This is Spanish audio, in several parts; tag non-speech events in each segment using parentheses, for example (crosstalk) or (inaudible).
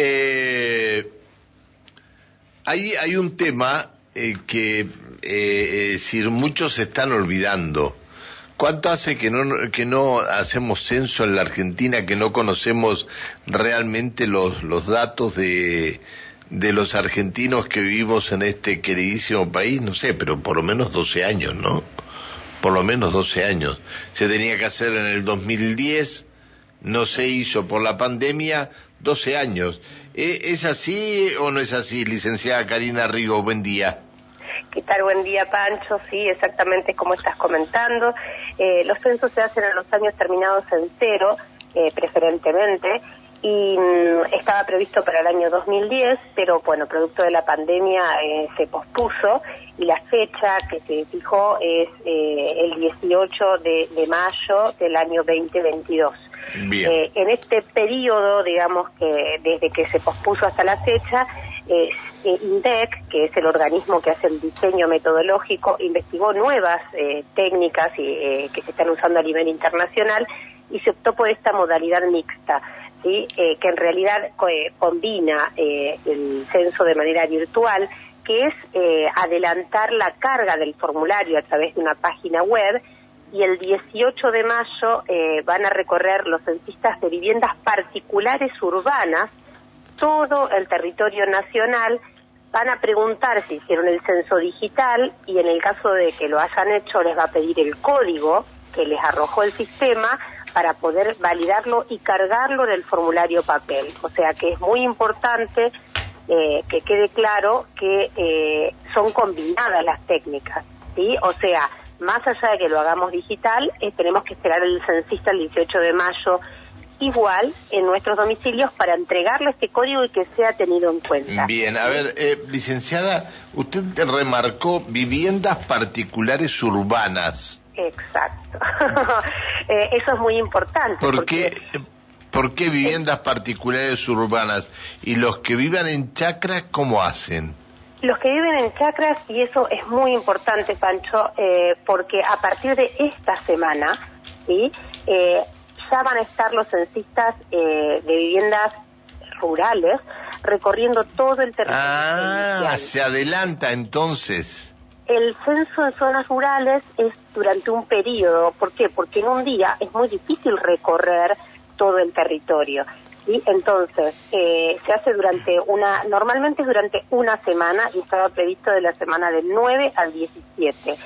Eh, hay, un tema eh, que eh, muchos se están olvidando. ¿Cuánto hace que no, que no hacemos censo en la Argentina, que no conocemos realmente los, los datos de, de los argentinos que vivimos en este queridísimo país? No sé, pero por lo menos 12 años, ¿no? Por lo menos 12 años. Se tenía que hacer en el 2010, no se hizo por la pandemia, 12 años. ¿E, ¿Es así o no es así, licenciada Karina Rigo? Buen día. ¿Qué tal? Buen día, Pancho. Sí, exactamente como estás comentando. Eh, los censos se hacen en los años terminados en cero, eh, preferentemente, y mm, estaba previsto para el año 2010, pero bueno, producto de la pandemia eh, se pospuso y la fecha que se fijó es el 18 de, de, mayo del año 2022. En este periodo, digamos que desde que se pospuso hasta la fecha, eh, INDEC, que es el organismo que hace el diseño metodológico, investigó nuevas eh, técnicas eh, que se están usando a nivel internacional y se optó por esta modalidad mixta. Eh, que en realidad combina el censo de manera virtual, que es adelantar la carga del formulario a través de una página web y el 18 de mayo van a recorrer los censistas de viviendas particulares urbanas todo el territorio nacional, van a preguntar si hicieron el censo digital y en el caso de que lo hayan hecho les va a pedir el código que les arrojó el sistema para poder validarlo y cargarlo en el formulario papel. O sea que es muy importante eh, que quede claro que eh, son combinadas las técnicas, ¿sí? O sea, más allá de que lo hagamos digital, eh, tenemos que esperar el censista el 18 de mayo igual en nuestros domicilios para entregarle este código y que sea tenido en cuenta. Bien, a ver, eh, licenciada, usted remarcó viviendas particulares urbanas. Exacto. (laughs) Eh, eso es muy importante. ¿Por porque... qué? ¿Por qué viviendas particulares urbanas? ¿Y los que vivan en chacras cómo hacen? Los que viven en chacras, y eso es muy importante, Pancho, eh, porque a partir de esta semana, ¿sí? Eh, ya van a estar los censistas eh, de viviendas rurales recorriendo todo el territorio. Ah, se adelanta entonces. El censo en zonas rurales es durante un periodo. ¿Por qué? Porque en un día es muy difícil recorrer todo el territorio. ¿Sí? Entonces, eh, se hace durante una, normalmente es durante una semana y estaba previsto de la semana del 9 al 17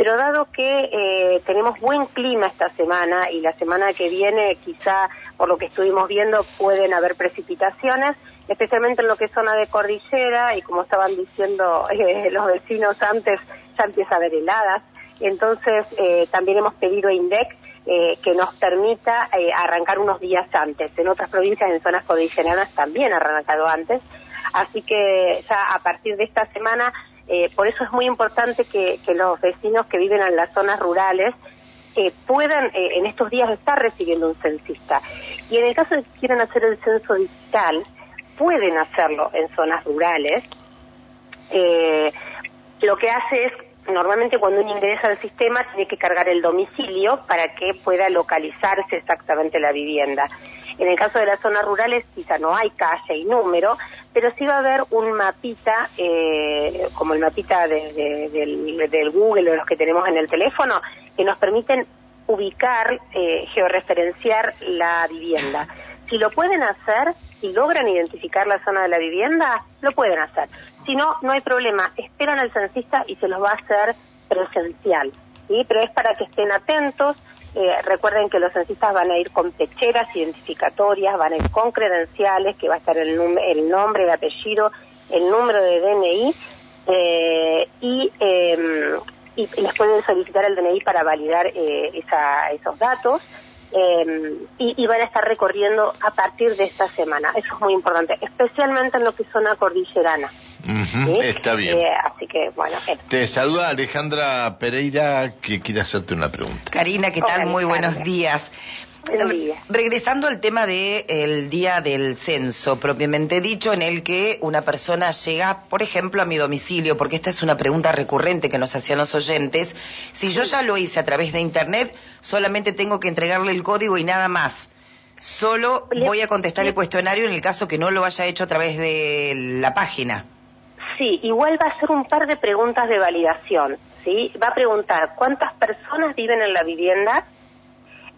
pero dado que eh, tenemos buen clima esta semana y la semana que viene quizá por lo que estuvimos viendo pueden haber precipitaciones, especialmente en lo que es zona de cordillera y como estaban diciendo eh, los vecinos antes, ya empieza a haber heladas. Entonces eh, también hemos pedido a INDEC que nos permita arrancar unos días antes. En otras provincias, en zonas cordilleranas, también ha arrancado antes. Así que ya a partir de esta semana eh, por eso es muy importante que, los vecinos que viven en las zonas rurales eh, puedan eh, en estos días estar recibiendo un censista. Y en el caso de que quieran hacer el censo digital, pueden hacerlo en zonas rurales. lo que hace es, normalmente cuando uno ingresa al sistema, tiene que cargar el domicilio para que pueda localizarse exactamente la vivienda. En el caso de las zonas rurales quizá no hay calle y número, pero sí va a haber un mapita, eh, como el mapita de, del, Google o los que tenemos en el teléfono, que nos permiten ubicar, eh, georreferenciar la vivienda. Si lo pueden hacer, si logran identificar la zona de la vivienda, lo pueden hacer. Si no, no hay problema. Esperan al censista y se los va a hacer presencial. ¿sí? Pero es para que estén atentos eh, recuerden que los censistas van a ir con pecheras identificatorias, van a ir con credenciales, que va a estar el, el nombre, el apellido, el número de DNI eh, y, em, y, les pueden solicitar el DNI para validar eh, esa, esos datos. Em, y, van a estar recorriendo a partir de esta semana. Eso es muy importante, especialmente en lo que es zona cordillerana. Está bien. Eh, así que, bueno. Te saluda Alejandra Pereira, que quiere hacerte una pregunta. Karina, ¿qué tal? muy buenos días. Regresando al tema del día del censo, propiamente dicho, en el que una persona llega, por ejemplo, a mi domicilio, porque esta es una pregunta recurrente que nos hacían los oyentes, si yo ya lo hice a través de Internet, solamente tengo que entregarle el código y nada más. Solo voy a contestar el cuestionario en el caso que no lo haya hecho a través de la página. Sí, igual va a hacer un par de preguntas de validación, ¿sí? Va a preguntar cuántas personas viven en la vivienda,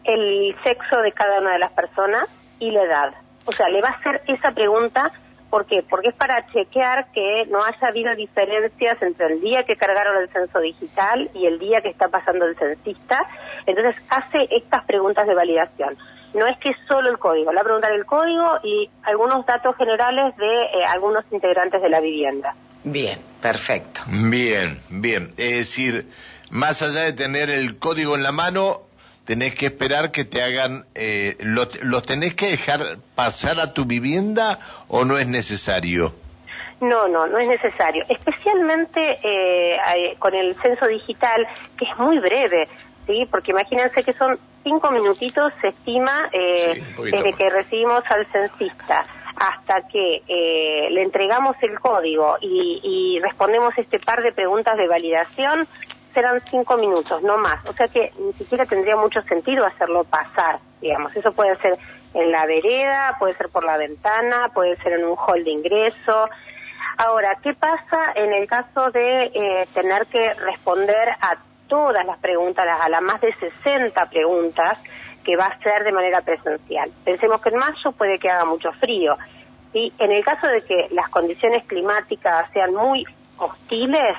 el sexo de cada una de las personas y la edad. O sea, le va a hacer esa pregunta, ¿por qué? Porque es para chequear que no haya habido diferencias entre el día que cargaron el censo digital y el día que está pasando el censista. Entonces hace estas preguntas de validación. No es que es solo el código, le va a preguntar el código y algunos datos generales de eh, algunos integrantes de la vivienda. Bien, perfecto. Bien, bien. Es decir, más allá de tener el código en la mano, tenés que esperar que te hagan, eh, ¿los tenés que dejar pasar a tu vivienda o no es necesario? No, no, no es necesario. Especialmente eh, con el censo digital, que es muy breve, ¿sí? Porque imagínense que son cinco minutitos, se estima, eh, desde que recibimos al censista hasta que eh, le entregamos el código y, y respondemos este par de preguntas de validación, serán cinco minutos, no más. O sea que ni siquiera tendría mucho sentido hacerlo pasar, digamos. Eso puede ser en la vereda, puede ser por la ventana, puede ser en un hall de ingreso. Ahora, ¿qué pasa en el caso de eh, tener que responder a todas las preguntas, a las más de 60 preguntas que va a ser de manera presencial? Pensemos que en mayo puede que haga mucho frío. Y en el caso de que las condiciones climáticas sean muy hostiles,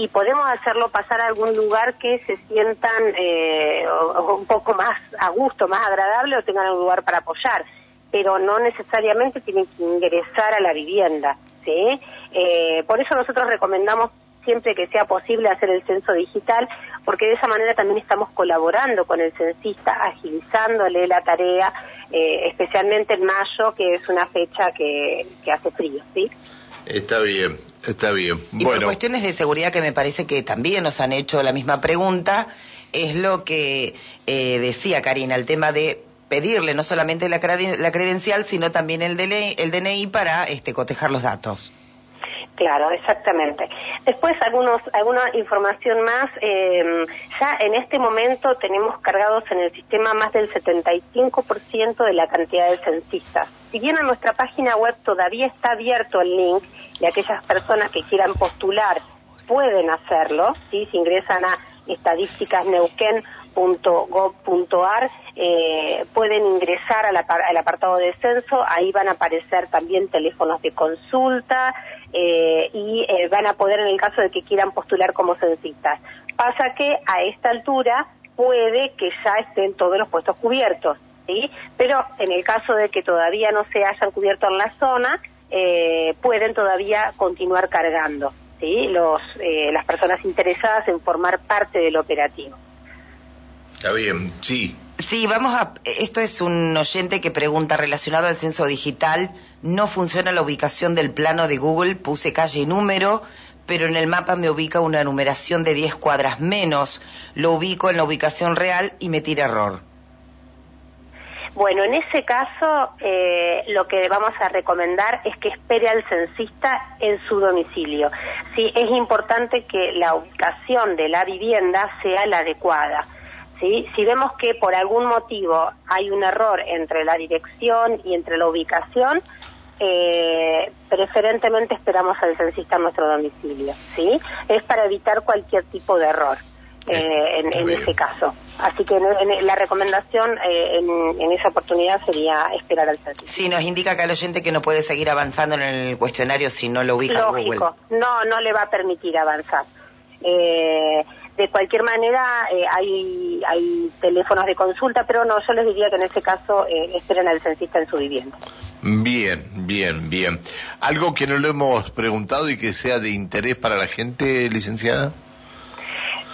y podemos hacerlo pasar a algún lugar que se sientan eh, un poco más a gusto, más agradable o tengan un lugar para apoyar, pero no necesariamente tienen que ingresar a la vivienda, ¿sí? Eh, por eso nosotros recomendamos siempre que sea posible hacer el censo digital, porque de esa manera también estamos colaborando con el censista, agilizándole la tarea, eh, especialmente en mayo, que es una fecha que, que hace frío, ¿sí? Está bien, está bien. Y por cuestiones de seguridad que me parece que también nos han hecho la misma pregunta, es lo que eh, decía Karina, el tema de pedirle no solamente la, credencial, sino también el DNI, el DNI para este, cotejar los datos. Claro, exactamente. Después algunos, alguna información más. Eh, ya en este momento tenemos cargados en el sistema más del 75% de la cantidad de censistas. Si bien en nuestra página web todavía está abierto el link y aquellas personas que quieran postular pueden hacerlo, ¿sí? si ingresan a estadísticasneuquén.gov.ar eh, pueden ingresar al, apartado de censo, ahí van a aparecer también teléfonos de consulta, eh, y eh, van a poder en el caso de que quieran postular como censistas. Pasa que a esta altura puede que ya estén todos los puestos cubiertos, ¿sí? Pero en el caso de que todavía no se hayan cubierto en la zona, eh, pueden todavía continuar cargando, ¿sí? Los, las personas interesadas en formar parte del operativo. Está bien, sí. Sí, vamos a. Esto es un oyente que pregunta relacionado al censo digital. No funciona la ubicación del plano de Google. Puse calle y número, pero en el mapa me ubica una numeración de 10 cuadras menos. Lo ubico en la ubicación real y me tira error. Bueno, en ese caso, eh, lo que vamos a recomendar es que espere al censista en su domicilio. Sí, es importante que la ubicación de la vivienda sea la adecuada si vemos que por algún motivo hay un error entre la dirección y entre la ubicación, eh, preferentemente esperamos al censista en nuestro domicilio. ¿sí? Es para evitar cualquier tipo de error. Eh, en, ese caso. Así que la recomendación eh, en, esa oportunidad sería esperar al censista. Sí, nos indica acá el oyente que no puede seguir avanzando en el cuestionario si no lo ubica Lógico, no, no le va a permitir avanzar. Eh, de cualquier manera, eh, hay, hay teléfonos de consulta, pero no, yo les diría que en ese caso eh, esperen al censista en su vivienda. Bien, bien, bien. ¿Algo que no le hemos preguntado y que sea de interés para la gente, licenciada?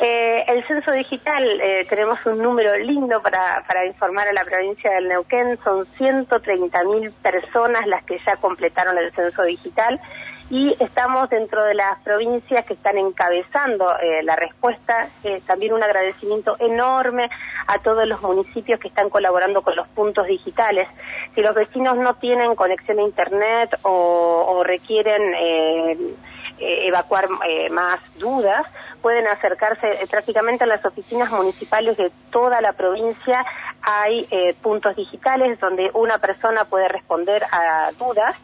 Eh, el censo digital, eh, tenemos un número lindo para, para informar a la provincia del Neuquén, son 130.000 personas las que ya completaron el censo digital y estamos dentro de las provincias que están encabezando eh, la respuesta. Eh, también un agradecimiento enorme a todos los municipios que están colaborando con los puntos digitales. Si los vecinos no tienen conexión a Internet o, requieren eh, evacuar más dudas, pueden acercarse prácticamente a las oficinas municipales de toda la provincia hay eh, puntos digitales donde una persona puede responder a dudas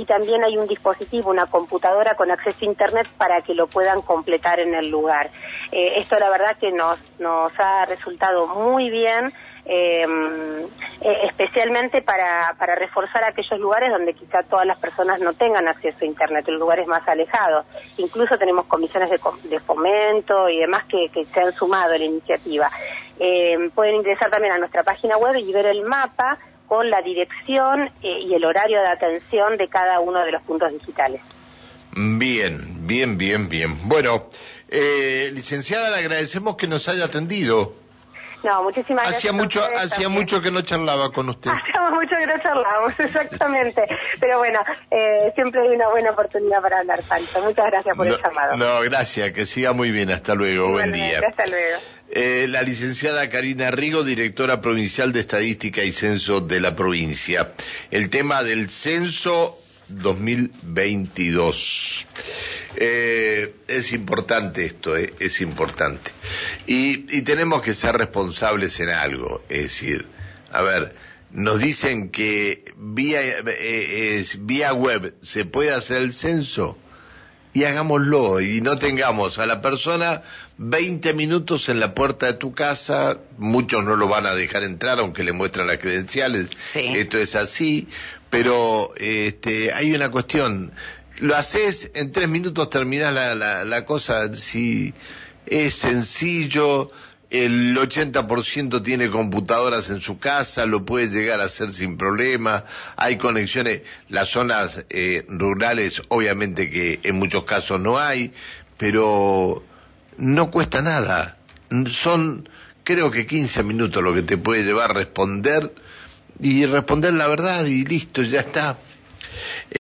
y también hay un dispositivo, una computadora con acceso a Internet para que lo puedan completar en el lugar. Eh, esto la verdad que nos, ha resultado muy bien. Em, eh, especialmente para, reforzar aquellos lugares donde quizá todas las personas no tengan acceso a Internet, en lugares más alejados. Incluso tenemos comisiones de, fomento y demás que, se han sumado a la iniciativa. Eh, pueden ingresar también a nuestra página web y ver el mapa con la dirección eh, y el horario de atención de cada uno de los puntos digitales. Bien, bien, bien, bien. Bueno, eh, licenciada, le agradecemos que nos haya atendido. No, muchísimas gracias. Hacía mucho, hacía mucho que no charlaba con usted. (laughs) Hacía mucho que no charlábamos, exactamente. Pero bueno, eh, siempre hay una buena oportunidad para hablar, Pancho. Muchas gracias por el llamado. No, gracias, que siga muy bien. Hasta luego, buen día. Hasta luego. Eh, la licenciada Karina Rigo, directora provincial de Estadística y Censo de la provincia. El tema del censo 2022. Eh, es importante esto, eh, es importante. Y, y, tenemos que ser responsables en algo. Es decir, a ver, nos dicen que vía, eh, vía web se puede hacer el censo y hagámoslo y no tengamos a la persona 20 minutos en la puerta de tu casa, muchos no lo van a dejar entrar aunque le muestran las credenciales, esto es así, pero este, hay una cuestión, lo haces, en tres minutos terminas la, la, la cosa, si es sencillo, el 80% tiene computadoras en su casa, lo puede llegar a hacer sin problema, hay conexiones, las zonas eh, rurales obviamente que en muchos casos no hay, pero no cuesta nada, son creo que 15 minutos lo que te puede llevar a responder y responder la verdad y listo, ya está.